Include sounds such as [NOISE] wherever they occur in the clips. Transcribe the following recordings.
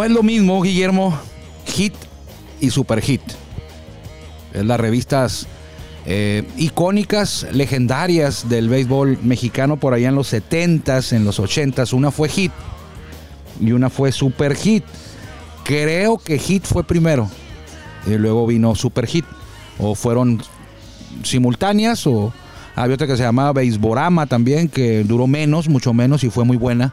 No es lo mismo, Guillermo, hit y super hit. Es las revistas eh, icónicas, legendarias del béisbol mexicano por allá en los 70s, en los 80s. Una fue hit y una fue super hit. Creo que hit fue primero y luego vino super hit. O fueron simultáneas o había otra que se llamaba Beisborama también, que duró menos, mucho menos y fue muy buena.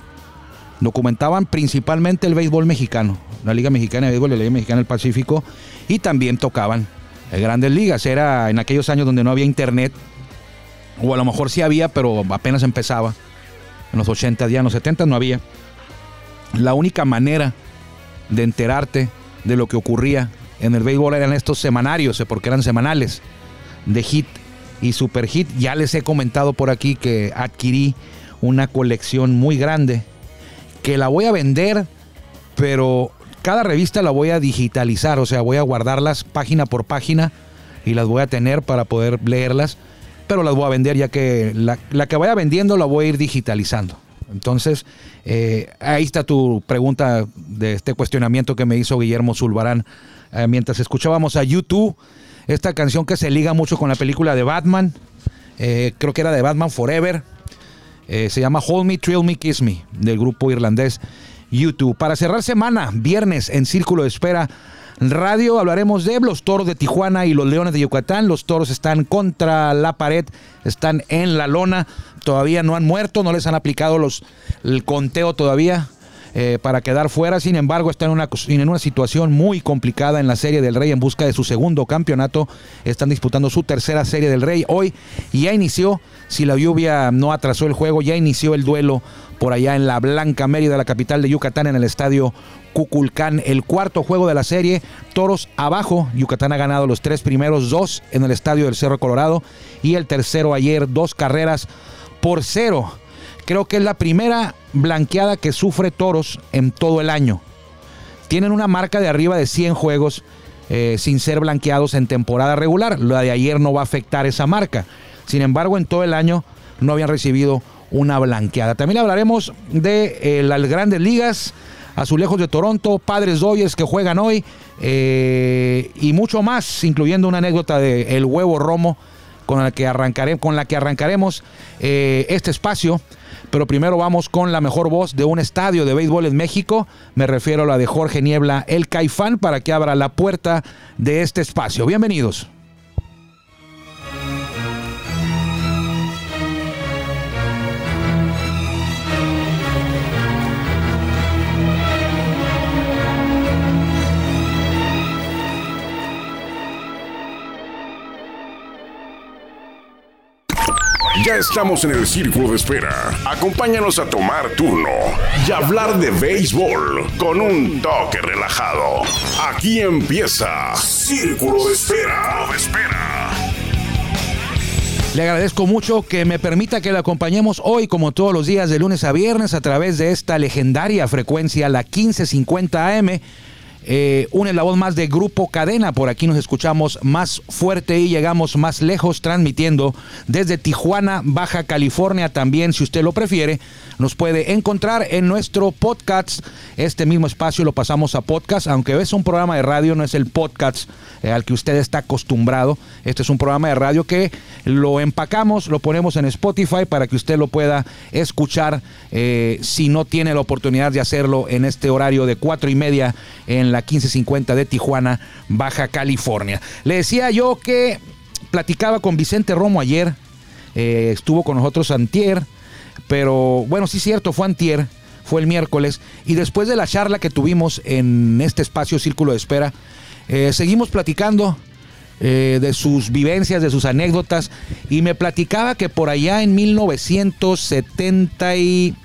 Documentaban principalmente el béisbol mexicano, la Liga Mexicana de Béisbol, la Liga Mexicana del Pacífico, y también tocaban grandes ligas. Era en aquellos años donde no había internet, o a lo mejor sí había, pero apenas empezaba. En los 80 días, en los 70 no había. La única manera de enterarte de lo que ocurría en el béisbol eran estos semanarios, porque eran semanales de hit y super hit. Ya les he comentado por aquí que adquirí una colección muy grande que la voy a vender, pero cada revista la voy a digitalizar, o sea, voy a guardarlas página por página y las voy a tener para poder leerlas, pero las voy a vender ya que la, que vaya vendiendo la voy a ir digitalizando. Entonces, eh, ahí está tu pregunta de este cuestionamiento que me hizo Guillermo Zulbarán eh, mientras escuchábamos a YouTube, esta canción que se liga mucho con la película de Batman, eh, creo que era de Batman Forever, eh, se llama Hold Me, Thrill Me, Kiss Me, del grupo irlandés YouTube. Para cerrar semana, viernes en Círculo de Espera Radio, hablaremos de los toros de Tijuana y los leones de Yucatán. Los toros están contra la pared, están en la lona, todavía no han muerto, no les han aplicado los, el conteo todavía. Eh, para quedar fuera. Sin embargo, una, en una situación muy complicada en la Serie del Rey en busca de su segundo campeonato. Están disputando su tercera Serie del Rey hoy y ya inició, si la lluvia no atrasó el juego, ya inició el duelo por allá en la Blanca Mérida, la capital de Yucatán, en el estadio Cuculcán. El cuarto juego de la serie, Toros abajo. Yucatán ha ganado los tres primeros dos en el estadio del Cerro Colorado y el tercero ayer, dos carreras por cero. Creo que es la primera blanqueada que sufre Toros en todo el año. Tienen una marca de arriba de 100 juegos eh, sin ser blanqueados en temporada regular. La de ayer no va a afectar esa marca. Sin embargo, en todo el año no habían recibido una blanqueada. También hablaremos de eh, las grandes ligas, Azulejos de Toronto, Padres Doyes que juegan hoy eh, y mucho más, incluyendo una anécdota de el huevo romo con la que, arrancaré, con la que arrancaremos este espacio. Pero primero vamos con la mejor voz de un estadio de béisbol en México. Me refiero a la de Jorge Niebla, el Caifán, para que abra la puerta de este espacio. Bienvenidos. Ya estamos en el círculo de espera. Acompáñanos a tomar turno y hablar de béisbol con un toque relajado. Aquí empieza Círculo de Espera. espera. Le agradezco mucho que me permita que le acompañemos hoy, como todos los días, de lunes a viernes, a través de esta legendaria frecuencia, la 1550 AM eh, une la voz más de Grupo Cadena. Por aquí nos escuchamos más fuerte y llegamos más lejos transmitiendo desde Tijuana, Baja California. También, si usted lo prefiere, nos puede encontrar en nuestro podcast. Este mismo espacio lo pasamos a podcast, aunque es un programa de radio, no es el podcast eh, al que usted está acostumbrado. Este es un programa de radio que lo empacamos, lo ponemos en Spotify para que usted lo pueda escuchar eh, si no tiene la oportunidad de hacerlo en este horario de cuatro y media en la 1550 de Tijuana, Baja California. Le decía yo que platicaba con Vicente Romo ayer, eh, estuvo con nosotros antier, pero bueno, sí cierto, fue antier, fue el miércoles, y después de la charla que tuvimos en este espacio Círculo de Espera, eh, seguimos platicando. Eh, de sus vivencias, de sus anécdotas, y me platicaba que por allá en 1970 y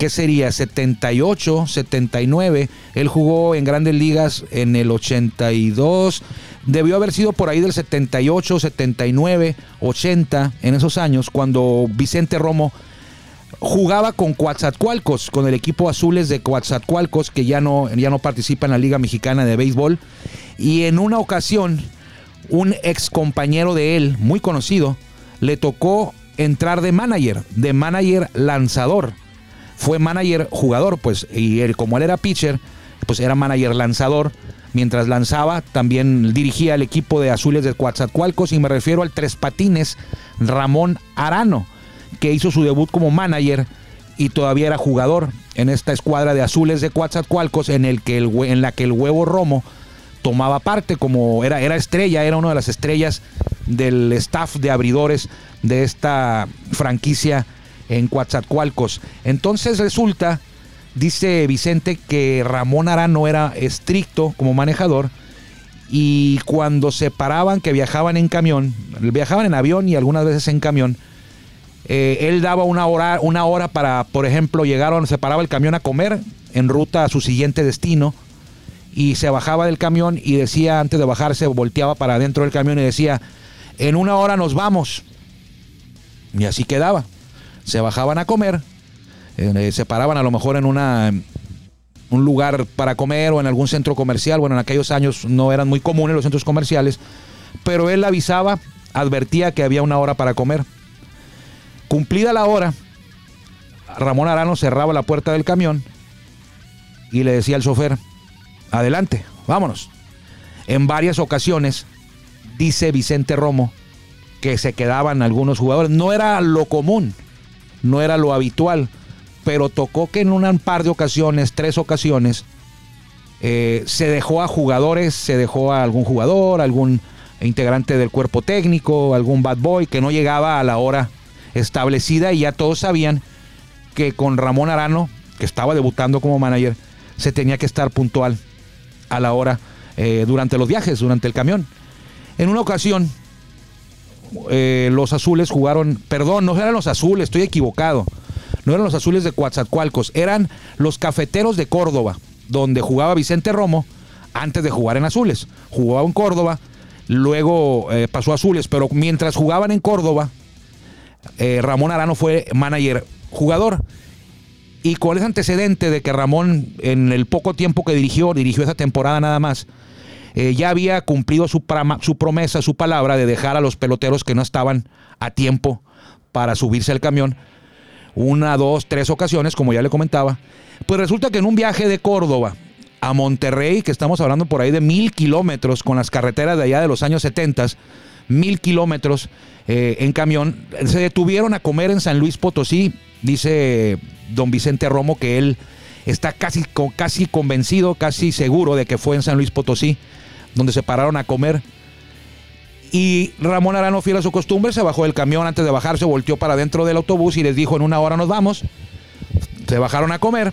¿qué sería? 78, 79. Él jugó en grandes ligas en el 82. Debió haber sido por ahí del 78, 79, 80, en esos años, cuando Vicente Romo jugaba con Coatzacoalcos, con el equipo azules de Coatzacoalcos, que ya no, ya no participa en la Liga Mexicana de Béisbol. Y en una ocasión, un ex compañero de él, muy conocido, le tocó entrar de manager, de manager lanzador fue manager jugador, pues, y él, como él era pitcher, pues era manager lanzador. Mientras lanzaba, también dirigía el equipo de Azules de Coatzacoalcos y me refiero al tres patines Ramón Arano, que hizo su debut como manager y todavía era jugador en esta escuadra de Azules de Coatzacoalcos en, el que el, en la que el huevo Romo tomaba parte como era, era estrella, era una de las estrellas del staff de abridores de esta franquicia en Coatzacoalcos. Entonces resulta, dice Vicente, que Ramón Arano era estricto como manejador y cuando se paraban, que viajaban en camión, viajaban en avión y algunas veces en camión, eh, él daba una hora, una hora para, por ejemplo, llegaron, se paraba el camión a comer en ruta a su siguiente destino y se bajaba del camión y decía, antes de bajarse, volteaba para adentro del camión y decía, en una hora nos vamos. Y así quedaba se bajaban a comer, eh, se paraban a lo mejor en una un lugar para comer o en algún centro comercial. Bueno, en aquellos años no eran muy comunes los centros comerciales, pero él avisaba, advertía que había una hora para comer. Cumplida la hora, Ramón Arano cerraba la puerta del camión y le decía al chofer, adelante, vámonos. En varias ocasiones, dice Vicente Romo, que se quedaban algunos jugadores. No era lo común no era lo habitual, pero tocó que en un par de ocasiones, tres ocasiones, eh, se dejó a jugadores, se dejó a algún jugador, algún integrante del cuerpo técnico, algún bad boy que no llegaba a la hora establecida y ya todos sabían que con Ramón Arano, que estaba debutando como manager, se tenía que estar puntual a la hora eh, durante los viajes, durante el camión. En una ocasión, eh, los azules jugaron, perdón, no eran los azules, estoy equivocado. No eran los azules de Coatzacoalcos, eran los cafeteros de Córdoba, donde jugaba Vicente Romo antes de jugar en azules. Jugaba en Córdoba, luego eh, pasó a azules, pero mientras jugaban en Córdoba, eh, Ramón Arano fue manager jugador. Y con ese antecedente de que Ramón, en el poco tiempo que dirigió, dirigió esa temporada nada más, eh, ya había cumplido su, promesa, su palabra de dejar a los peloteros que no estaban a tiempo para subirse al camión. Una, dos, tres ocasiones, como ya le comentaba. Pues resulta que en un viaje de Córdoba a Monterrey, que estamos hablando por ahí de mil kilómetros con las carreteras de allá de los años 70, mil kilómetros eh, en camión, se detuvieron a comer en San Luis Potosí. Dice don Vicente Romo que él está casi, casi convencido, casi seguro de que fue en San Luis Potosí donde se pararon a comer. Y Ramón Arano, fiel a su costumbre, se bajó del camión antes de bajarse, volteó para dentro del autobús y les dijo, en una hora nos vamos. Se bajaron a comer,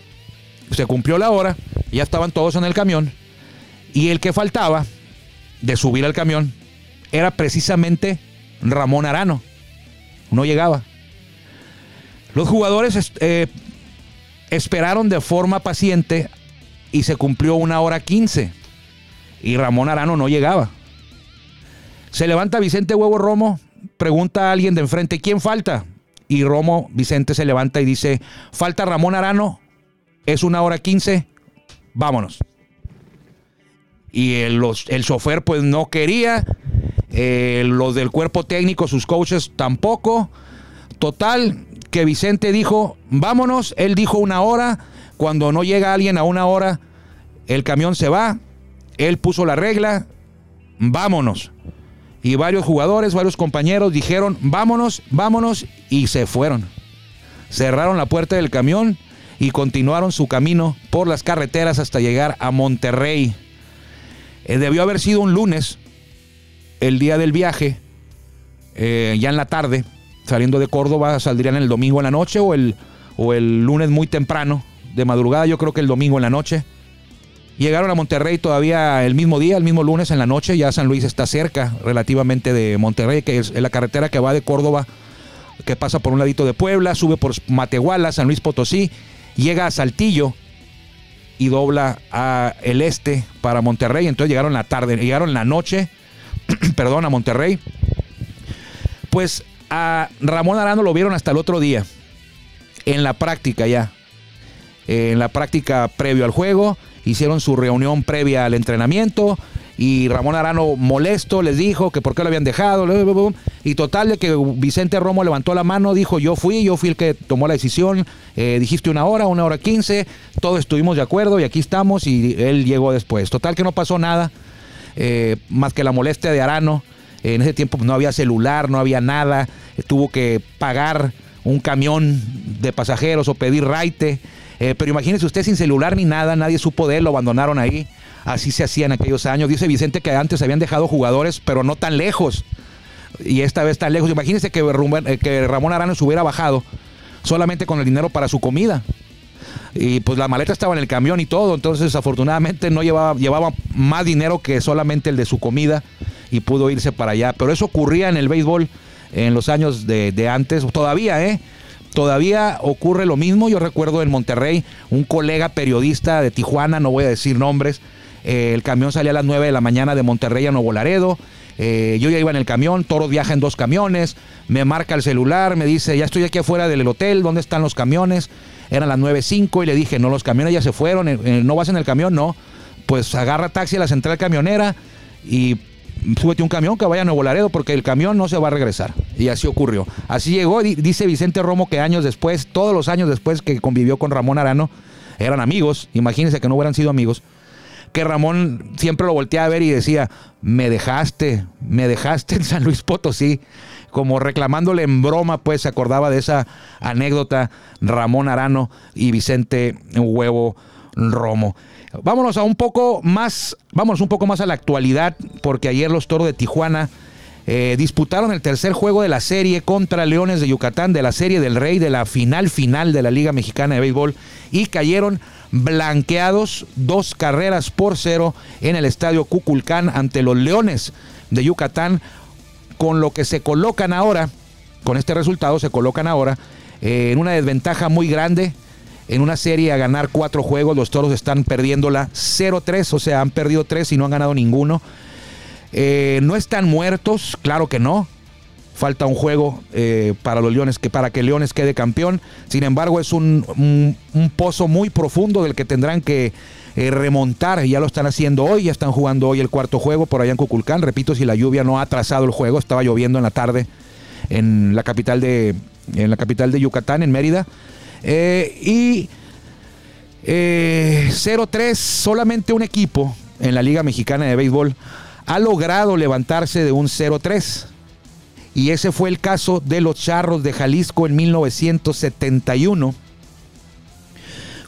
se cumplió la hora, ya estaban todos en el camión. Y el que faltaba de subir al camión era precisamente Ramón Arano. No llegaba. Los jugadores eh, esperaron de forma paciente y se cumplió una hora quince y Ramón Arano no llegaba. Se levanta Vicente Huevo Romo, pregunta a alguien de enfrente, ¿quién falta? Y Romo, Vicente se levanta y dice, falta Ramón Arano, es una hora quince, vámonos. Y el, el chofer pues no quería, eh, los del cuerpo técnico, sus coaches tampoco. Total, que Vicente dijo, vámonos, él dijo una hora, cuando no llega alguien a una hora, el camión se va, él puso la regla, vámonos. Y varios jugadores, varios compañeros dijeron, vámonos, vámonos, y se fueron. Cerraron la puerta del camión y continuaron su camino por las carreteras hasta llegar a Monterrey. Eh, debió haber sido un lunes, el día del viaje, eh, ya en la tarde, saliendo de Córdoba, saldrían el domingo en la noche o el, o el lunes muy temprano, de madrugada, yo creo que el domingo en la noche. Llegaron a Monterrey todavía el mismo día, el mismo lunes en la noche. Ya San Luis está cerca relativamente de Monterrey, que es la carretera que va de Córdoba, que pasa por un ladito de Puebla, sube por Matehuala, San Luis Potosí, llega a Saltillo y dobla a el este para Monterrey. Entonces llegaron la tarde, llegaron la noche, [CLEARS THROAT] perdón, a Monterrey. Pues a Ramón Arano lo vieron hasta el otro día, en la práctica ya, en la práctica previo al juego hicieron su reunión previa al entrenamiento y Ramón Arano molesto les dijo que por qué lo habían dejado. Y total de que Vicente Romo levantó la mano, dijo yo fui, yo fui el que tomó la decisión. Eh, dijiste una hora, una hora quince, todos estuvimos de acuerdo y aquí estamos y él llegó después. Total que no pasó nada, eh, más que la molestia de Arano. En ese tiempo no había celular, no había nada. Tuvo que pagar un camión de pasajeros o pedir raite. Eh, pero imagínese usted sin celular ni nada, nadie supo de él, lo abandonaron ahí. Así se hacía en aquellos años. Dice Vicente que antes habían dejado jugadores, pero no tan lejos. Y esta vez tan lejos. Imagínense que, eh, que Ramón Arano se hubiera bajado solamente con el dinero para su comida. Y pues la maleta estaba en el camión y todo. Entonces, afortunadamente, no llevaba, llevaba más dinero que solamente el de su comida y pudo irse para allá. Pero eso ocurría en el béisbol en los años de, de antes. Todavía, ¿eh? Todavía ocurre lo mismo. Yo recuerdo en Monterrey un colega periodista de Tijuana, no voy a decir nombres, eh, el camión salía a las 9 de la mañana de Monterrey a Nuevo Laredo. Eh, yo ya iba en el camión, Toros viaja en dos camiones, me marca el celular, me dice, ya estoy aquí afuera del hotel, ¿dónde están los camiones? Eran las 9.05 y le dije, no, los camiones ya se fueron, eh, ¿no vas en el camión? No, pues agarra taxi a la central camionera y súbete un camión que vaya a Nuevo Laredo porque el camión no se va a regresar. Y así ocurrió. Así llegó, dice Vicente Romo que años después, todos los años después que convivió con Ramón Arano, eran amigos, imagínense que no hubieran sido amigos que Ramón siempre lo volteaba a ver y decía, me dejaste, me dejaste en San Luis Potosí, como reclamándole en broma, pues se acordaba de esa anécdota Ramón Arano y Vicente Huevo Romo. Vámonos a un poco más, vámonos un poco más a la actualidad, porque ayer los toros de Tijuana eh, disputaron el tercer juego de la serie contra Leones de Yucatán, de la serie del Rey, de la final final de la Liga Mexicana de Béisbol, y cayeron blanqueados dos carreras por cero en el estadio Cuculcán ante los Leones de Yucatán, con lo que se colocan ahora, con este resultado se colocan ahora eh, en una desventaja muy grande. En una serie a ganar cuatro juegos, los toros están perdiéndola 0-3, o sea, han perdido tres y no han ganado ninguno. Eh, no están muertos, claro que no falta un juego eh, para los Leones, que para que Leones quede campeón. Sin embargo, es un, pozo muy profundo del que tendrán que eh, remontar. Ya lo están haciendo hoy, ya están jugando hoy el cuarto juego por allá en Cuculcán. Repito, si la lluvia no ha atrasado el juego, estaba lloviendo en la tarde en la capital de, en la capital de Yucatán, en Mérida. Eh, y 0-3, solamente un equipo en la Liga Mexicana de Béisbol ha logrado levantarse de un 0-3 y ese fue el caso de los Charros de Jalisco en 1971,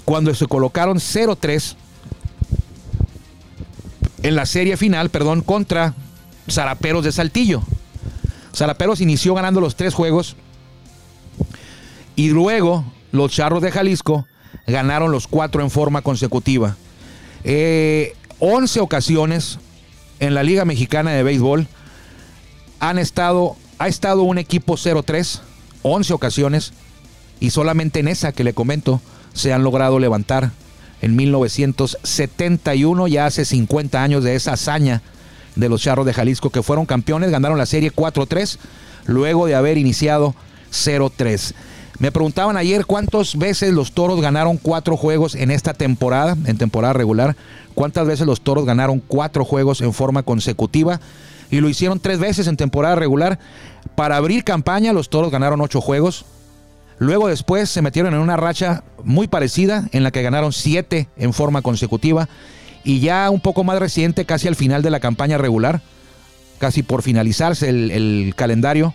cuando se colocaron 0-3 en la serie final, perdón, contra Zaraperos de Saltillo. Zaraperos inició ganando los tres juegos y luego los Charros de Jalisco ganaron los cuatro en forma consecutiva. Eh, 11 ocasiones en la Liga Mexicana de Béisbol han estado ha estado un equipo 0-3, 11 ocasiones, y solamente en esa que le comento se han logrado levantar. En 1971, ya hace 50 años de esa hazaña de los Charros de Jalisco que fueron campeones, ganaron la serie 4-3, luego de haber iniciado 0-3. Me preguntaban ayer cuántas veces los toros ganaron cuatro juegos en esta temporada, en temporada regular. ¿Cuántas veces los toros ganaron cuatro juegos en forma consecutiva? y lo hicieron tres veces en temporada regular. Para abrir campaña, los toros ganaron ocho juegos. Luego después se metieron en una racha muy parecida en la que ganaron siete en forma consecutiva. Y ya un poco más reciente, casi al final de la campaña regular, casi por finalizarse el, calendario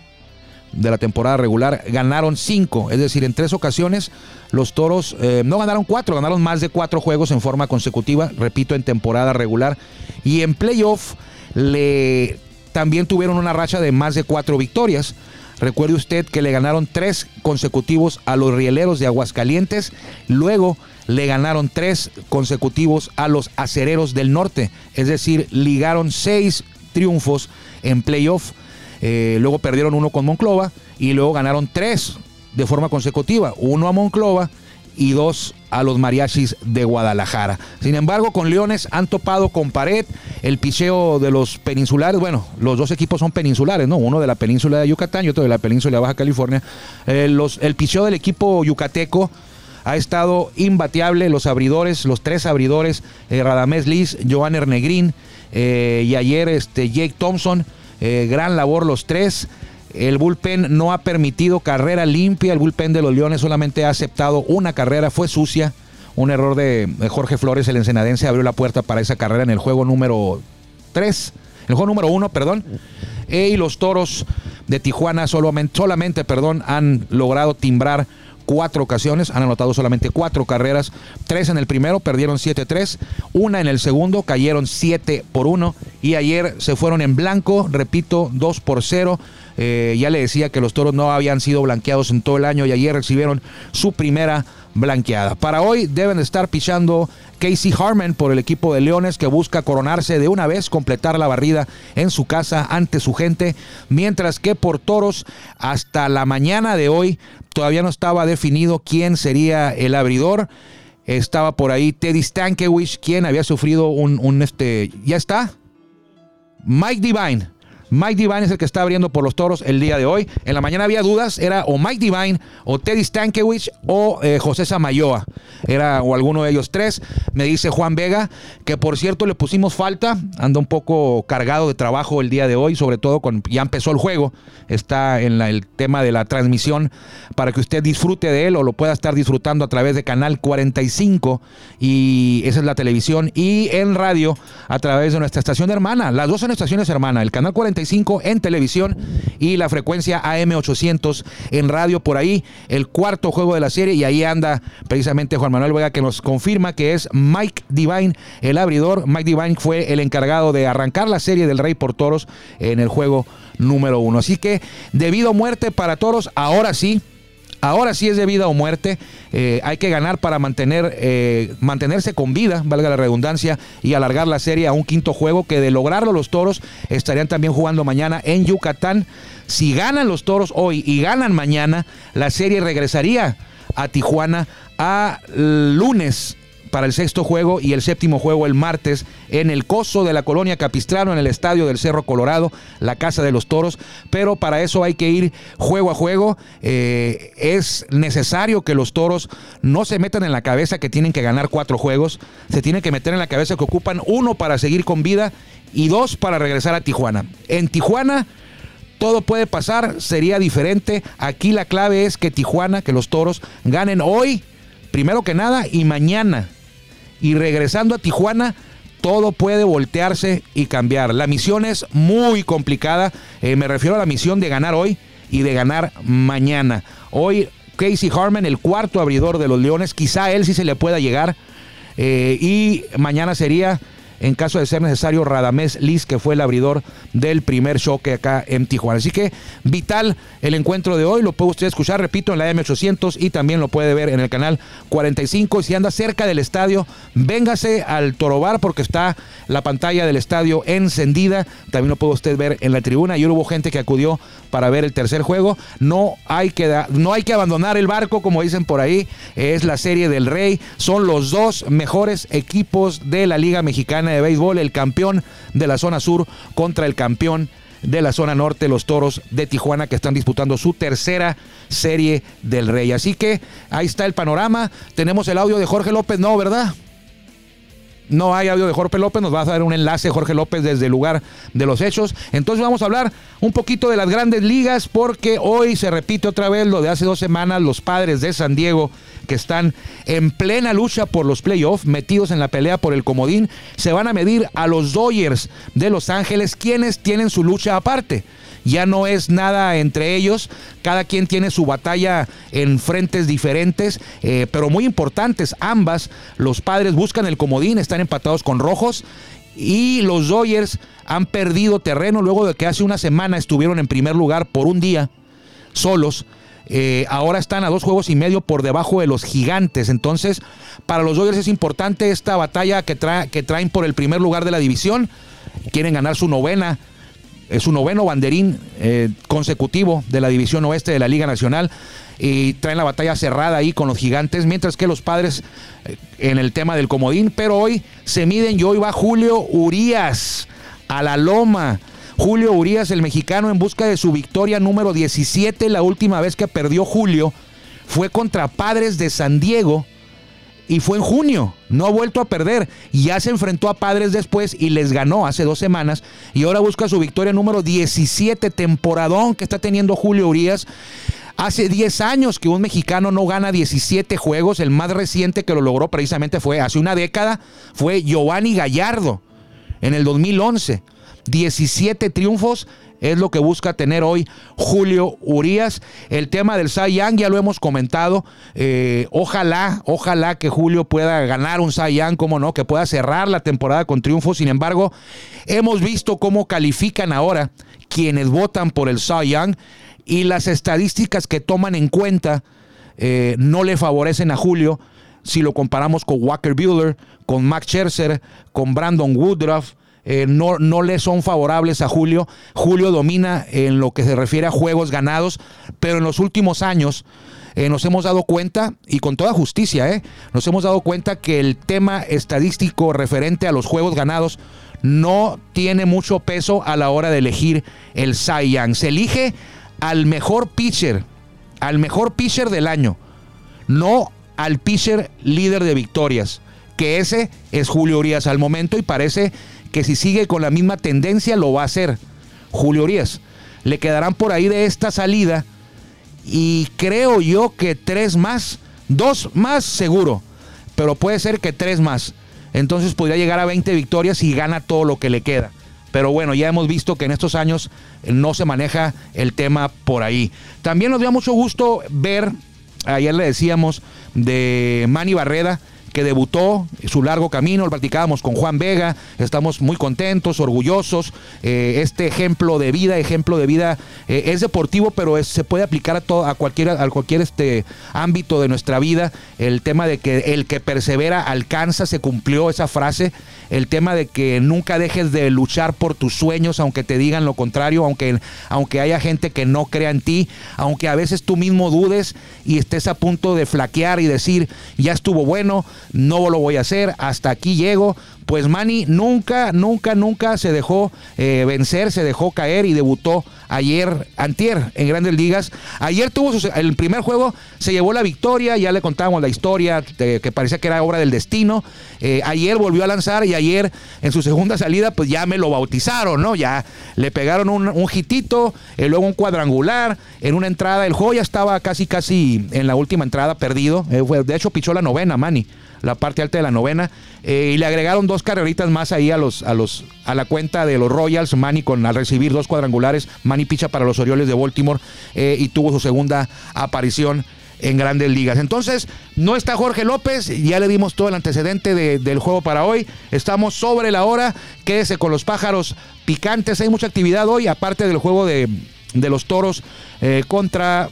de la temporada regular, ganaron cinco. Es decir, en tres ocasiones los toros eh, no ganaron cuatro, ganaron más de cuatro juegos en forma consecutiva, repito, en temporada regular. Y en playoff le también tuvieron una racha de más de cuatro victorias. Recuerde usted que le ganaron tres consecutivos a los rieleros de Aguascalientes, luego le ganaron tres consecutivos a los acereros del norte, es decir, ligaron seis triunfos en playoff, eh, luego perdieron uno con Monclova y luego ganaron tres de forma consecutiva, uno a Monclova y dos a los mariachis de Guadalajara. Sin embargo, con Leones han topado con pared el picheo de los peninsulares. Bueno, los dos equipos son peninsulares, ¿no? Uno de la península de Yucatán y otro de la península de Baja California. Eh, el picheo del equipo yucateco ha estado imbateable. Los abridores, los tres abridores, eh, Radamés Liz, Joan Ernegrín eh, y ayer este, Jake Thompson. Eh, gran labor los tres. El bullpen no ha permitido carrera limpia. El bullpen de los Leones solamente ha aceptado una carrera. Fue sucia. Un error de Jorge Flores, el ensenadense, abrió la puerta para esa carrera en el juego número 3. El juego número 1, perdón. E, y los toros de Tijuana solamente, solamente perdón, han logrado timbrar cuatro ocasiones, han anotado solamente cuatro carreras, tres en el primero, perdieron 7-3, una en el segundo, cayeron 7 por 1 y ayer se fueron en blanco, repito, 2 por 0. Eh, ya le decía que los toros no habían sido blanqueados en todo el año y ayer recibieron su primera blanqueada. Para hoy deben estar pichando Casey Harmon por el equipo de Leones que busca coronarse de una vez, completar la barrida en su casa ante su gente, mientras que por Toros hasta la mañana de hoy todavía no estaba definido quién sería el abridor. Estaba por ahí Teddy Stankiewicz, quien había sufrido un, un este, ya está. Mike Divine Mike Divine es el que está abriendo por los toros el día de hoy. En la mañana había dudas, era o Mike Divine, o Teddy Stankiewicz, o eh, José Samayoa. Era o alguno de ellos tres. Me dice Juan Vega, que por cierto le pusimos falta. Anda un poco cargado de trabajo el día de hoy, sobre todo con ya empezó el juego. Está en el tema de la transmisión para que usted disfrute de él o lo pueda estar disfrutando a través de Canal 45. Y esa es la televisión. Y en radio a través de nuestra estación hermana. Las dos son estaciones hermanas. El Canal 45 en televisión y la frecuencia AM800 en radio por ahí, el cuarto juego de la serie y ahí anda precisamente Juan Manuel Vega que nos confirma que es Mike Divine el abridor. Mike Divine fue el encargado de arrancar la serie del Rey por Toros en el juego número uno. Así que debido a muerte para Toros, ahora sí, Ahora sí es de vida o muerte. Eh, hay que ganar para mantener, eh, mantenerse con vida, valga la redundancia, y alargar la serie a un quinto juego que de lograrlo los toros estarían también jugando mañana en Yucatán. Si ganan los toros hoy y ganan mañana, la serie regresaría a Tijuana a lunes para el sexto juego y el séptimo juego el martes en el coso de la colonia Capistrano, en el estadio del Cerro Colorado, la Casa de los Toros. Pero para eso hay que ir juego a juego. Eh, es necesario que los toros no se metan en la cabeza que tienen que ganar cuatro juegos. Se tienen que meter en la cabeza que ocupan uno para seguir con vida y dos para regresar a Tijuana. En Tijuana todo puede pasar, sería diferente. Aquí la clave es que Tijuana, que los toros ganen hoy, primero que nada, y mañana y regresando a Tijuana, todo puede voltearse y cambiar. La misión es muy complicada. Eh, me refiero a la misión de ganar hoy y de ganar mañana. Hoy Casey Harmon, el cuarto abridor de los Leones, quizá él sí se le pueda llegar. Eh, y mañana sería en caso de ser necesario, Radamés Liz, que fue el abridor del primer choque acá en Tijuana. Así que vital el encuentro de hoy, lo puede usted escuchar, repito, en la M800 y también lo puede ver en el canal 45. Y si anda cerca del estadio, véngase al Torobar porque está la pantalla del estadio encendida. También lo puede usted ver en la tribuna. Y hubo gente que acudió para ver el tercer juego. No hay que, no hay que abandonar el barco, como dicen por ahí. Es la serie del Rey. Son los dos mejores equipos de la Liga Mexicana de Béisbol, el campeón de la zona sur contra el campeón de la zona norte, los Toros de Tijuana, que están disputando su tercera serie del Rey. Así que ahí está el panorama. Tenemos el audio de Jorge López, no, ¿verdad? No hay audio de Jorge López, nos va a dar un enlace Jorge López desde el lugar de los hechos. Entonces vamos a hablar un poquito de las grandes ligas porque hoy se repite otra vez lo de hace dos semanas, los padres de San Diego que están en plena lucha por los playoffs, metidos en la pelea por el comodín, se van a medir a los Dodgers de Los Ángeles, quienes tienen su lucha aparte ya no es nada entre ellos, cada quien tiene su batalla en frentes diferentes, eh, pero muy importantes, ambas, los padres buscan el comodín, están empatados con rojos y los Dodgers han perdido terreno luego de que hace una semana estuvieron en primer lugar por un día solos. Eh, ahora están a dos juegos y medio por debajo de los gigantes. Entonces, para los Dodgers es importante esta batalla que, que traen por el primer lugar de la división. Quieren ganar su novena es su noveno banderín eh, consecutivo de la División Oeste de la Liga Nacional y traen la batalla cerrada ahí con los gigantes, mientras que los padres eh, en el tema del comodín, pero hoy se miden y hoy va Julio Urías a la loma. Julio Urías, el mexicano, en busca de su victoria número 17, la última vez que perdió Julio fue contra Padres de San Diego y fue en junio. No ha vuelto a perder. Ya se enfrentó a Padres después y les ganó hace dos semanas. Y ahora busca su victoria número 17, temporadón que está teniendo Julio Urias. Hace 10 años que un mexicano no gana 17 juegos. El más reciente que lo logró precisamente fue hace una década. Fue Giovanni Gallardo en el 2011. 17 triunfos es lo que busca tener hoy Julio Urias. El tema del Cy Young ya lo hemos comentado. Eh, ojalá, ojalá que Julio pueda ganar un Cy Young, como no, que pueda cerrar la temporada con triunfo. Sin embargo, hemos visto cómo califican ahora quienes votan por el Cy Young y las estadísticas que toman en cuenta eh, no le favorecen a Julio si lo comparamos con Walker Bueller, con Max Scherzer, con Brandon Woodruff. Eh, no, no le son favorables a Julio. Julio domina en lo que se refiere a juegos ganados, pero en los últimos años eh, nos hemos dado cuenta, y con toda justicia, eh, nos hemos dado cuenta que el tema estadístico referente a los juegos ganados no tiene mucho peso a la hora de elegir el Cy Young. Se elige al mejor pitcher, al mejor pitcher del año, no al pitcher líder de victorias, que ese es Julio Urias al momento y parece que si sigue con la misma tendencia lo va a hacer Julio Urias. Le quedarán por ahí de esta salida y creo yo que tres más, dos más seguro, pero puede ser que tres más. Entonces podría llegar a 20 victorias y gana todo lo que le queda. Pero bueno, ya hemos visto que en estos años no se maneja el tema por ahí. También nos dio mucho gusto ver, ayer le decíamos, de Manny Barreda, que debutó su largo camino, lo platicábamos con Juan Vega, estamos muy contentos, orgullosos, eh, este ejemplo de vida, ejemplo de vida eh, es deportivo, pero se puede aplicar a, todo, a cualquier, a cualquier este ámbito de nuestra vida, el tema de que el que persevera alcanza, se cumplió esa frase, el tema de que nunca dejes de luchar por tus sueños, aunque te digan lo contrario, aunque, aunque haya gente que no crea en ti, aunque a veces tú mismo dudes y estés a punto de flaquear y decir, ya estuvo bueno, no lo voy a hacer, hasta aquí llego. Pues Manny nunca, nunca, nunca se dejó eh, vencer, se dejó caer y debutó ayer, antier, en Grandes Ligas. Ayer tuvo el primer juego, se llevó la victoria, ya le contábamos la historia que parecía que era obra del destino. Eh, ayer volvió a lanzar y ayer en su segunda salida, pues ya me lo bautizaron, ¿no? Ya le pegaron un, un hitito, eh, luego un cuadrangular, en una entrada, el juego ya estaba casi, casi en la última entrada perdido. de hecho, pichó la novena, Manny la parte alta de la novena. Eh, y le agregaron dos carreritas más ahí a los, a los, a la cuenta de los Royals. Manny con al recibir dos cuadrangulares, Manny picha para los Orioles de Baltimore eh, y tuvo su segunda aparición en grandes ligas. Entonces, no está Jorge López, ya le dimos todo el antecedente del juego para hoy. Estamos sobre la hora, quédese con los pájaros picantes, hay mucha actividad hoy, aparte del juego de, los toros eh, contra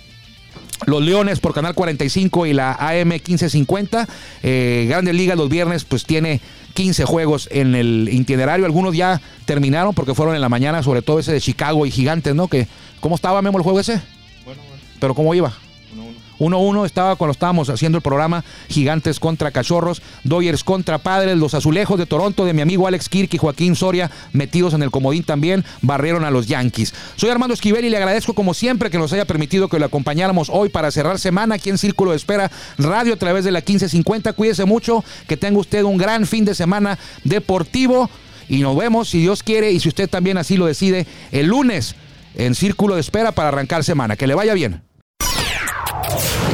los Leones por Canal 45 y la AM 1550. Eh, Grandes Ligas los viernes pues tiene 15 juegos en el itinerario. Algunos ya terminaron porque fueron en la mañana, sobre todo ese de Chicago y Gigantes, ¿no? Que, ¿Cómo estaba Memo el juego ese? Bueno, bueno. ¿Pero cómo iba? 1-1 estaba cuando estábamos haciendo el programa Gigantes contra Cachorros, Doyers contra Padres, los Azulejos de Toronto de mi amigo Alex Kirk y Joaquín Soria metidos en el comodín también, barrieron a los Yankees. Soy Armando Esquivel y le agradezco como siempre que nos haya permitido que lo acompañáramos hoy para cerrar semana aquí en Círculo de Espera Radio a través de la 1550. Cuídese mucho, que tenga usted un gran fin de semana deportivo y nos vemos si Dios quiere y si usted también así lo decide el lunes en Círculo de Espera para arrancar semana. Que le vaya bien.